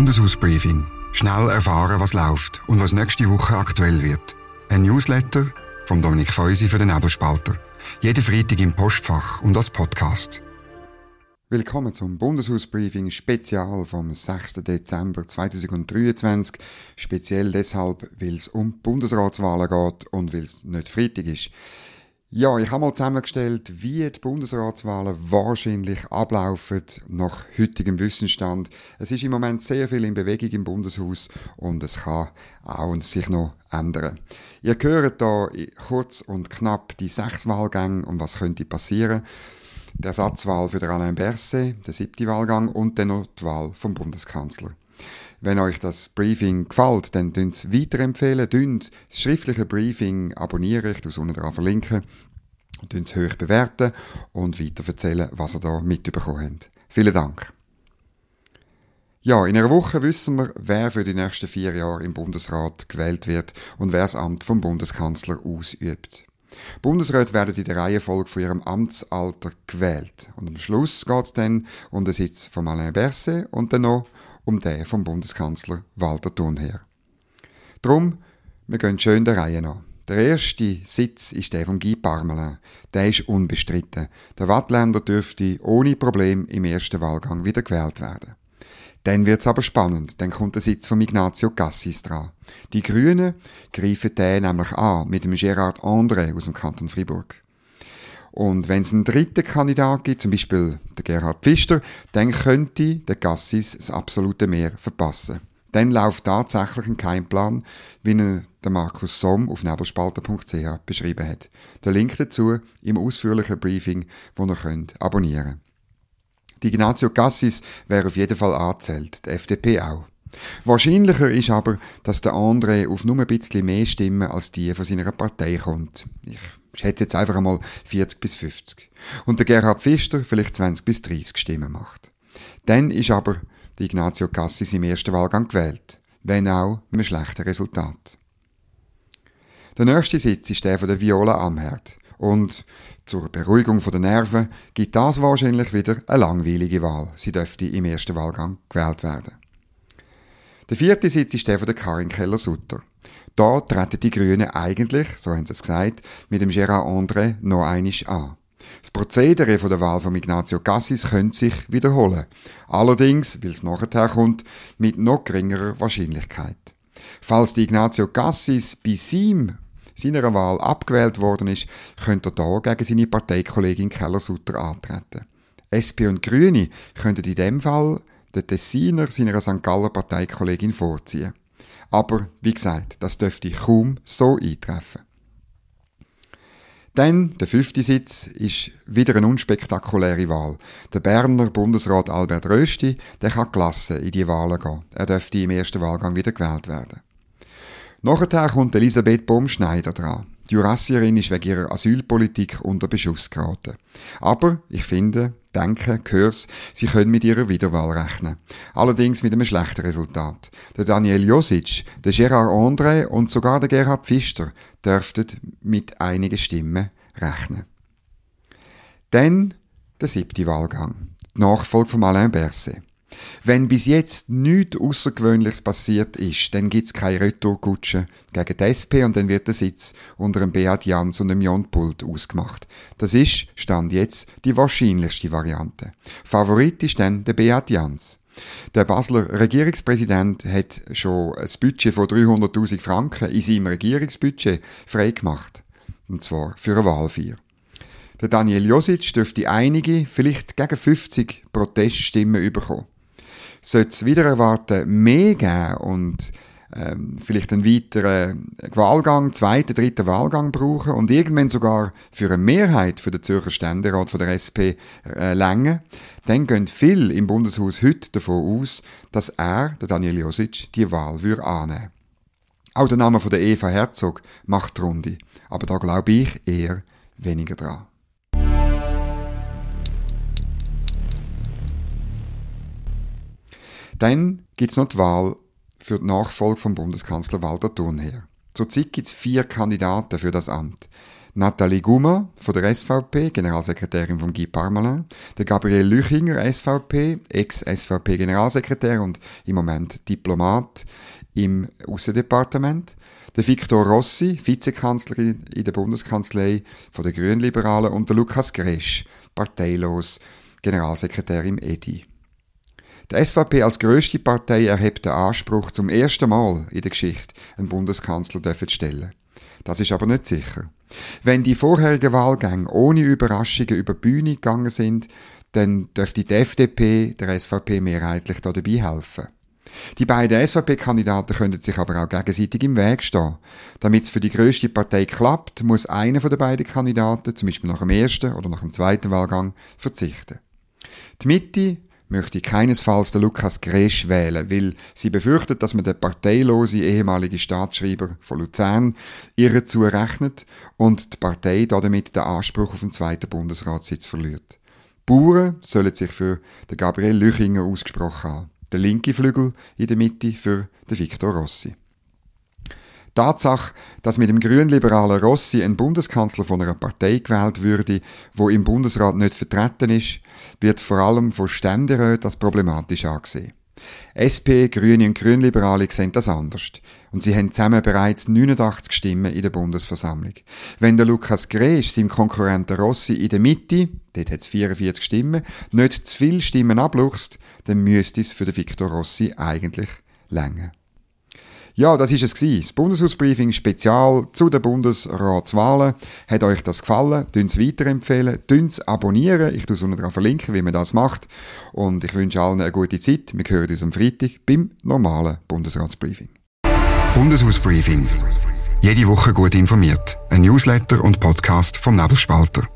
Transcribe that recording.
Bundeshausbriefing. Schnell erfahren, was läuft und was nächste Woche aktuell wird. Ein Newsletter vom Dominik Feusi für den Nebelspalter. Jeden Freitag im Postfach und als Podcast. Willkommen zum Bundeshausbriefing Spezial vom 6. Dezember 2023. Speziell deshalb, weil es um Bundesratswahlen geht und weil es nicht Freitag ist. Ja, ich habe mal zusammengestellt, wie die Bundesratswahlen wahrscheinlich ablaufen nach heutigem Wissensstand. Es ist im Moment sehr viel in Bewegung im Bundeshaus und es kann auch sich noch ändern. Ihr hört da kurz und knapp die sechs Wahlgänge und was könnte passieren. Der Ersatzwahl für Alain Berset, der siebte Wahlgang und dann noch die Wahl vom Bundeskanzler. Wenn euch das Briefing gefällt, dann tun es weiterempfehlen, das schriftliche Briefing abonnieren, ich unten dran verlinken, und es hoch bewerten und weiter erzählen, was ihr da mitbekommen habt. Vielen Dank. Ja, in einer Woche wissen wir, wer für die nächsten vier Jahre im Bundesrat gewählt wird und wer das Amt vom Bundeskanzler ausübt. Bundesräte werden in der Reihenfolge von ihrem Amtsalter gewählt. Und am Schluss geht es dann um den Sitz von Alain Berset und dann noch um den vom Bundeskanzler Walter Thunherr. Drum, wir gehen schön der Reihe an. Der erste Sitz ist der von Guy Parmelin. Der ist unbestritten. Der Wattländer dürfte ohne Problem im ersten Wahlgang wieder gewählt werden. Dann wird's aber spannend, dann kommt der Sitz von Ignazio Cassis dran. Die Grünen greifen den nämlich an mit dem Gérard André aus dem Kanton Fribourg. Und wenn es einen dritten Kandidat gibt, zum Beispiel der Gerhard Pfister, dann könnte der Gassis das absolute Mehr verpassen. Dann läuft tatsächlich ein Keimplan, wie ihn der Markus Somm auf nebelspalter.ch beschrieben hat. Der Link dazu im ausführlichen Briefing, wo ihr könnt abonnieren Die Ignazio Cassis wäre auf jeden Fall angezählt, die FDP auch. Wahrscheinlicher ist aber, dass der André auf nur ein bisschen mehr Stimmen als die von seiner Partei kommt. Ich schätze jetzt einfach einmal 40 bis 50. Und der Gerhard Pfister vielleicht 20 bis 30 Stimmen macht. Dann ist aber der Ignazio Cassis im ersten Wahlgang gewählt. Wenn auch mit einem schlechten Resultat. Der nächste Sitz ist der von der Viola Amherd. Und zur Beruhigung der Nerven gibt das wahrscheinlich wieder eine langweilige Wahl. Sie dürfte im ersten Wahlgang gewählt werden. Der vierte Sitz ist der von der Karin Keller-Sutter. Da treten die Grünen eigentlich, so haben sie es gesagt, mit dem Gérard André noch einisch an. Das Prozedere von der Wahl von Ignazio Cassis könnte sich wiederholen. Allerdings, weil es nachher kommt, mit noch geringerer Wahrscheinlichkeit. Falls die Ignazio Cassis bei seinem, seiner Wahl abgewählt worden ist, könnte er da gegen seine Parteikollegin Keller-Sutter antreten. SP und Grüne könnten in dem Fall den Tessiner seiner St. Galler Parteikollegin vorziehen. Aber, wie gesagt, das dürfte kaum so eintreffen. Dann, der fünfte Sitz, ist wieder eine unspektakuläre Wahl. Der Berner Bundesrat Albert Rösti, der kann gelassen in die Wahlen gehen. Er dürfte im ersten Wahlgang wieder gewählt werden. Nachher kommt Elisabeth Baumschneider dran. Die Jurassierin ist wegen ihrer Asylpolitik unter Beschuss geraten. Aber ich finde, denke, hör's, sie können mit ihrer Wiederwahl rechnen. Allerdings mit einem schlechten Resultat. Der Daniel Josic, der Gerard André und sogar der Gerhard Pfister dürften mit einigen Stimmen rechnen. Dann der siebte Wahlgang. Die Nachfolge von Alain Berset. Wenn bis jetzt nichts Außergewöhnliches passiert ist, dann gibt's keine Retourkutsche gegen die SP und dann wird der Sitz unter dem Beat Jans und dem Jon Pult ausgemacht. Das ist, stand jetzt, die wahrscheinlichste Variante. Favorit ist dann der Beat Jans. Der Basler Regierungspräsident hat schon ein Budget von 300.000 Franken in seinem Regierungsbudget freigemacht. Und zwar für eine Wahlfeier. Der Daniel Josic dürfte einige, vielleicht gegen 50 Proteststimmen bekommen sollte es wieder erwarten mehr geben und ähm, vielleicht einen weiteren Wahlgang, zweiten, dritten Wahlgang brauchen und irgendwann sogar für eine Mehrheit für den Zürcher Ständerat von der SP äh, länger, dann gehen viele im Bundeshaus heute davon aus, dass er, der Daniel Josic, die Wahl würde annehmen Auch der Name von der Eva Herzog macht die Runde, aber da glaube ich eher weniger dran. Dann gibt es noch die Wahl für die Nachfolge vom Bundeskanzler Walter Thunherr. Zurzeit gibt es vier Kandidaten für das Amt. Nathalie Gummer von der SVP, Generalsekretärin von Guy Parmelin, der Gabriel Lüchinger, SVP, Ex-SVP-Generalsekretär und im Moment Diplomat im Außendepartement, der Victor Rossi, Vizekanzler in der Bundeskanzlei von der Grünliberalen und der Lukas Gresch, parteilos, Generalsekretär im EDI. Die SVP als grösste Partei erhebt den Anspruch, zum ersten Mal in der Geschichte einen Bundeskanzler zu stellen. Das ist aber nicht sicher. Wenn die vorherigen Wahlgänge ohne Überraschungen über die Bühne gegangen sind, dann dürfte die FDP der SVP mehrheitlich da dabei helfen. Die beiden SVP-Kandidaten können sich aber auch gegenseitig im Weg stehen. Damit es für die grösste Partei klappt, muss einer von den beiden Kandidaten, zum Beispiel nach dem ersten oder nach dem zweiten Wahlgang, verzichten. Die Mitte möchte keinesfalls den Lukas Gresch wählen, weil sie befürchtet, dass man den parteilose ehemalige Staatsschreiber von Luzern ihr zurechnet und die Partei damit den Anspruch auf den zweiten Bundesratssitz verliert. Bauern sollen sich für den Gabriel Lüchinger ausgesprochen haben, der linke Flügel in der Mitte für den Victor Rossi. Tatsache, dass mit dem grünliberalen Rossi ein Bundeskanzler von einer Partei gewählt würde, wo im Bundesrat nicht vertreten ist, wird vor allem von Ständeräten als problematisch angesehen. SP, Grüne und Grünliberale sehen das anders. Und sie haben zusammen bereits 89 Stimmen in der Bundesversammlung. Wenn der Lukas Gresch seinem Konkurrenten Rossi in der Mitte, dort hat es 44 Stimmen, nicht zu viele Stimmen abluchst, dann müsste es für den Viktor Rossi eigentlich länger. Ja, das ist es gewesen. Das Bundeshausbriefing Spezial zu den Bundesratswahlen. Hat euch das gefallen? Es weiterempfehlen, es abonnieren. Ich tue es unten dran verlinken, wie man das macht. Und ich wünsche allen eine gute Zeit. Wir hören uns am Freitag beim normalen Bundesratsbriefing. Bundeshausbriefing. Jede Woche gut informiert. Ein Newsletter und Podcast vom Nebelspalter.